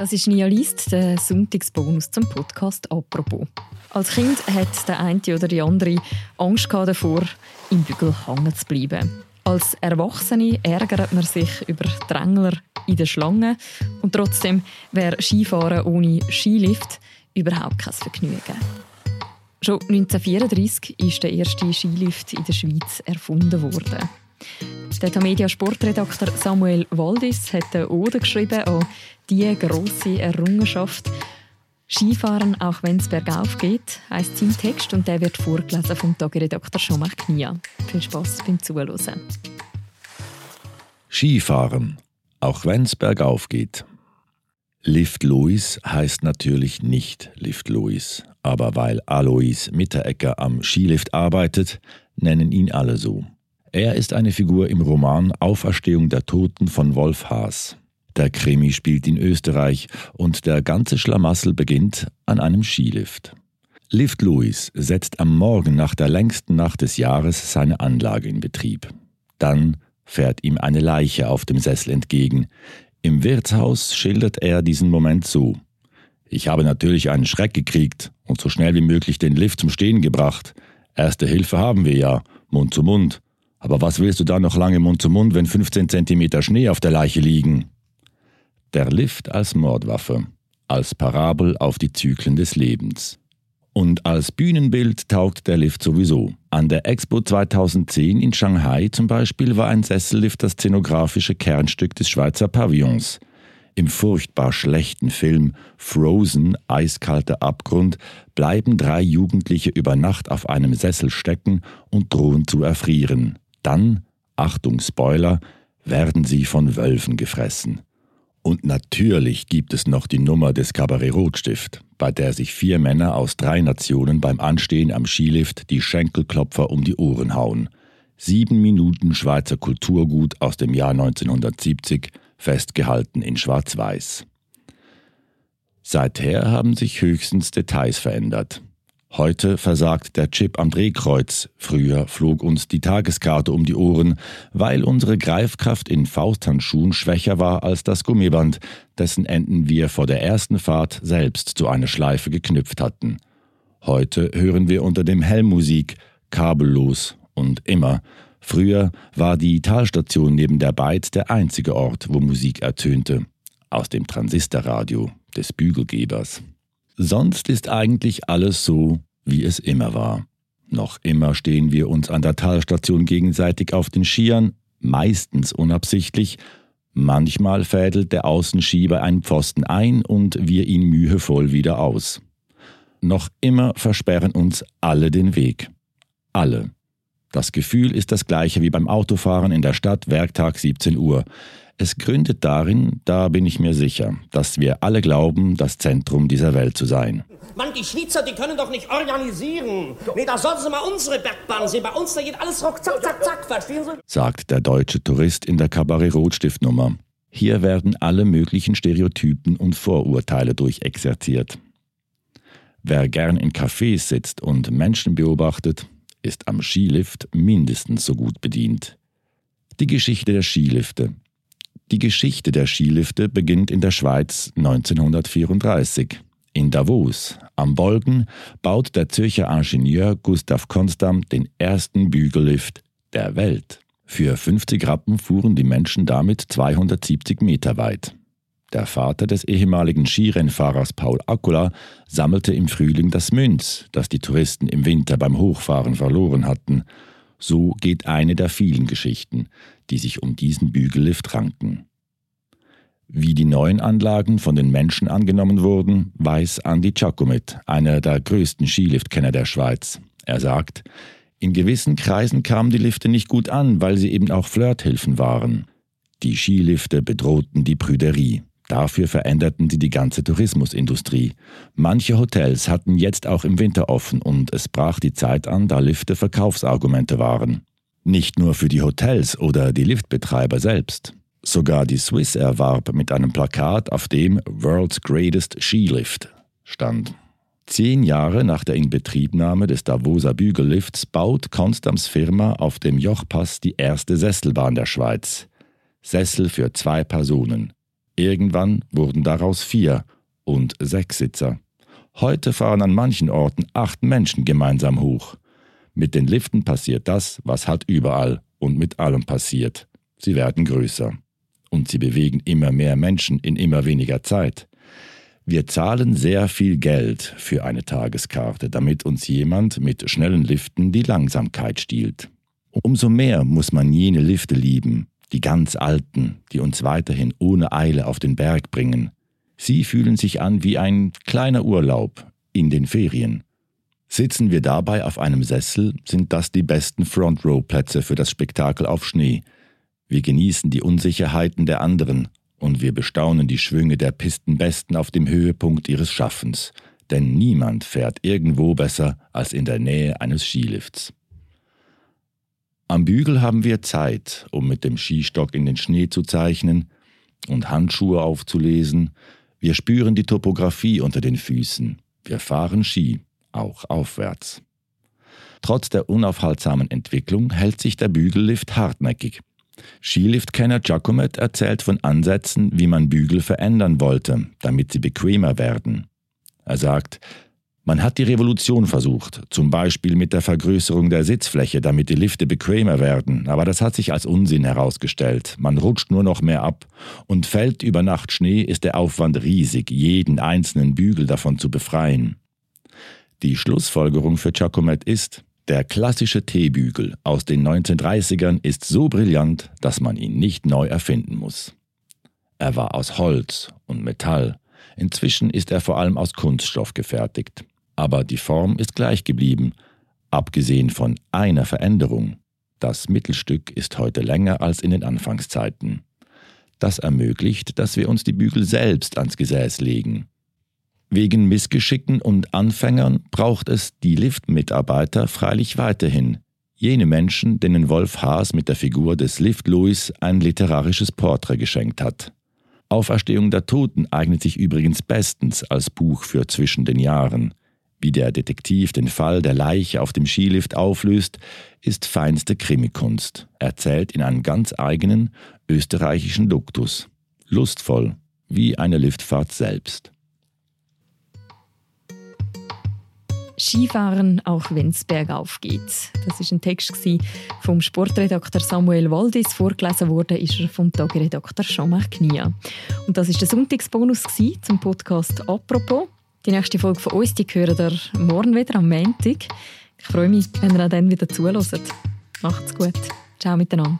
Das ist Nia List, der Sonntagsbonus zum Podcast «Apropos». Als Kind hat der eine oder die andere Angst davor, im Bügel hängen zu bleiben. Als Erwachsene ärgert man sich über Drängler in der Schlange und trotzdem wäre Skifahren ohne Skilift überhaupt kein Vergnügen. Schon 1934 ist der erste Skilift in der Schweiz erfunden worden. Der Tamedia Sportredakteur Samuel Waldis hat eine Ode geschrieben an diese grosse Errungenschaft. Skifahren, auch wenn es bergauf geht, heisst sein Text und der wird vorgelesen vom Tageredakteur Jean-Marc Knia. Viel Spass beim Zuhören. Skifahren, auch wenn es bergauf geht. Lift Louis heißt natürlich nicht Lift Louis, aber weil Alois Mitterecker am Skilift arbeitet, nennen ihn alle so. Er ist eine Figur im Roman Auferstehung der Toten von Wolf Haas. Der Krimi spielt in Österreich und der ganze Schlamassel beginnt an einem Skilift. Lift Louis setzt am Morgen nach der längsten Nacht des Jahres seine Anlage in Betrieb. Dann fährt ihm eine Leiche auf dem Sessel entgegen. Im Wirtshaus schildert er diesen Moment so. Ich habe natürlich einen Schreck gekriegt und so schnell wie möglich den Lift zum Stehen gebracht. Erste Hilfe haben wir ja, Mund zu Mund. Aber was willst du da noch lange Mund zu Mund, wenn 15 Zentimeter Schnee auf der Leiche liegen? Der Lift als Mordwaffe, als Parabel auf die Zyklen des Lebens. Und als Bühnenbild taugt der Lift sowieso. An der Expo 2010 in Shanghai zum Beispiel war ein Sessellift das szenografische Kernstück des Schweizer Pavillons. Im furchtbar schlechten Film Frozen, eiskalter Abgrund, bleiben drei Jugendliche über Nacht auf einem Sessel stecken und drohen zu erfrieren. Dann, Achtung Spoiler, werden sie von Wölfen gefressen. Und natürlich gibt es noch die Nummer des Kabarett Rotstift, bei der sich vier Männer aus drei Nationen beim Anstehen am Skilift die Schenkelklopfer um die Ohren hauen. Sieben Minuten Schweizer Kulturgut aus dem Jahr 1970, festgehalten in Schwarz-Weiß. Seither haben sich höchstens Details verändert. Heute versagt der Chip am Drehkreuz. Früher flog uns die Tageskarte um die Ohren, weil unsere Greifkraft in Fausthandschuhen schwächer war als das Gummiband, dessen Enden wir vor der ersten Fahrt selbst zu einer Schleife geknüpft hatten. Heute hören wir unter dem Helm Musik, kabellos und immer. Früher war die Talstation neben der Beiz der einzige Ort, wo Musik ertönte. Aus dem Transistorradio des Bügelgebers. Sonst ist eigentlich alles so, wie es immer war. Noch immer stehen wir uns an der Talstation gegenseitig auf den Skiern, meistens unabsichtlich. Manchmal fädelt der Außenschieber einen Pfosten ein und wir ihn mühevoll wieder aus. Noch immer versperren uns alle den Weg. Alle. Das Gefühl ist das gleiche wie beim Autofahren in der Stadt Werktag 17 Uhr. Es gründet darin, da bin ich mir sicher, dass wir alle glauben, das Zentrum dieser Welt zu sein. Mann, die Schweizer, die können doch nicht organisieren. Nee, da sollten sie mal unsere Bergbahn sehen. Bei uns, da geht alles ruck, zack, zack, zack, verstehen Sie? Sagt der deutsche Tourist in der Kabarett Rotstiftnummer. Hier werden alle möglichen Stereotypen und Vorurteile durchexerziert. Wer gern in Cafés sitzt und Menschen beobachtet, ist am Skilift mindestens so gut bedient. Die Geschichte der Skilifte die Geschichte der Skilifte beginnt in der Schweiz 1934. In Davos, am Bolgen, baut der Zürcher Ingenieur Gustav Konstam den ersten Bügellift der Welt. Für 50 Rappen fuhren die Menschen damit 270 Meter weit. Der Vater des ehemaligen Skirennfahrers Paul Akula sammelte im Frühling das Münz, das die Touristen im Winter beim Hochfahren verloren hatten. So geht eine der vielen Geschichten, die sich um diesen Bügellift ranken. Wie die neuen Anlagen von den Menschen angenommen wurden, weiß Andy Giacomet, einer der größten Skiliftkenner der Schweiz. Er sagt, in gewissen Kreisen kamen die Lifte nicht gut an, weil sie eben auch Flirthilfen waren. Die Skilifte bedrohten die Prüderie. Dafür veränderten sie die ganze Tourismusindustrie. Manche Hotels hatten jetzt auch im Winter offen und es brach die Zeit an, da Lifte Verkaufsargumente waren. Nicht nur für die Hotels oder die Liftbetreiber selbst. Sogar die Swiss erwarb mit einem Plakat, auf dem World's Greatest Skilift stand. Zehn Jahre nach der Inbetriebnahme des Davoser Bügellifts baut Konstams Firma auf dem Jochpass die erste Sesselbahn der Schweiz. Sessel für zwei Personen. Irgendwann wurden daraus vier und sechs Sitzer. Heute fahren an manchen Orten acht Menschen gemeinsam hoch. Mit den Liften passiert das, was halt überall und mit allem passiert. Sie werden größer. Und sie bewegen immer mehr Menschen in immer weniger Zeit. Wir zahlen sehr viel Geld für eine Tageskarte, damit uns jemand mit schnellen Liften die Langsamkeit stiehlt. Umso mehr muss man jene Lifte lieben, die ganz alten, die uns weiterhin ohne Eile auf den Berg bringen. Sie fühlen sich an wie ein kleiner Urlaub in den Ferien. Sitzen wir dabei auf einem Sessel, sind das die besten Front-Row-Plätze für das Spektakel auf Schnee. Wir genießen die Unsicherheiten der anderen und wir bestaunen die Schwünge der Pistenbesten auf dem Höhepunkt ihres Schaffens, denn niemand fährt irgendwo besser als in der Nähe eines Skilifts. Am Bügel haben wir Zeit, um mit dem Skistock in den Schnee zu zeichnen und Handschuhe aufzulesen. Wir spüren die Topographie unter den Füßen. Wir fahren Ski, auch aufwärts. Trotz der unaufhaltsamen Entwicklung hält sich der Bügellift hartnäckig. Skiliftkenner Giacomet erzählt von Ansätzen, wie man Bügel verändern wollte, damit sie bequemer werden. Er sagt, man hat die Revolution versucht, zum Beispiel mit der Vergrößerung der Sitzfläche, damit die Lifte bequemer werden, aber das hat sich als Unsinn herausgestellt. Man rutscht nur noch mehr ab. Und fällt über Nacht Schnee, ist der Aufwand riesig, jeden einzelnen Bügel davon zu befreien. Die Schlussfolgerung für Giacomet ist, der klassische T-Bügel aus den 1930ern ist so brillant, dass man ihn nicht neu erfinden muss. Er war aus Holz und Metall. Inzwischen ist er vor allem aus Kunststoff gefertigt aber die Form ist gleich geblieben, abgesehen von einer Veränderung. Das Mittelstück ist heute länger als in den Anfangszeiten. Das ermöglicht, dass wir uns die Bügel selbst ans Gesäß legen. Wegen Missgeschicken und Anfängern braucht es die Liftmitarbeiter freilich weiterhin, jene Menschen, denen Wolf Haas mit der Figur des Lift Louis ein literarisches Porträt geschenkt hat. Auferstehung der Toten eignet sich übrigens bestens als Buch für zwischen den Jahren. Wie der Detektiv den Fall der Leiche auf dem Skilift auflöst, ist feinste Krimikunst, erzählt in einem ganz eigenen österreichischen Duktus. Lustvoll, wie eine Liftfahrt selbst. Skifahren, auch wenn es bergauf geht. Das ist ein Text vom Sportredakteur Samuel Waldis. Vorgelesen wurde er vom Tageredakteur Jean-Marc. Und das ist der Sonntagsbonus zum Podcast «Apropos». Die nächste Folge von uns, die hören ihr morgen wieder am Montag. Ich freue mich, wenn ihr auch dann wieder zuhört. Macht's gut. Ciao miteinander.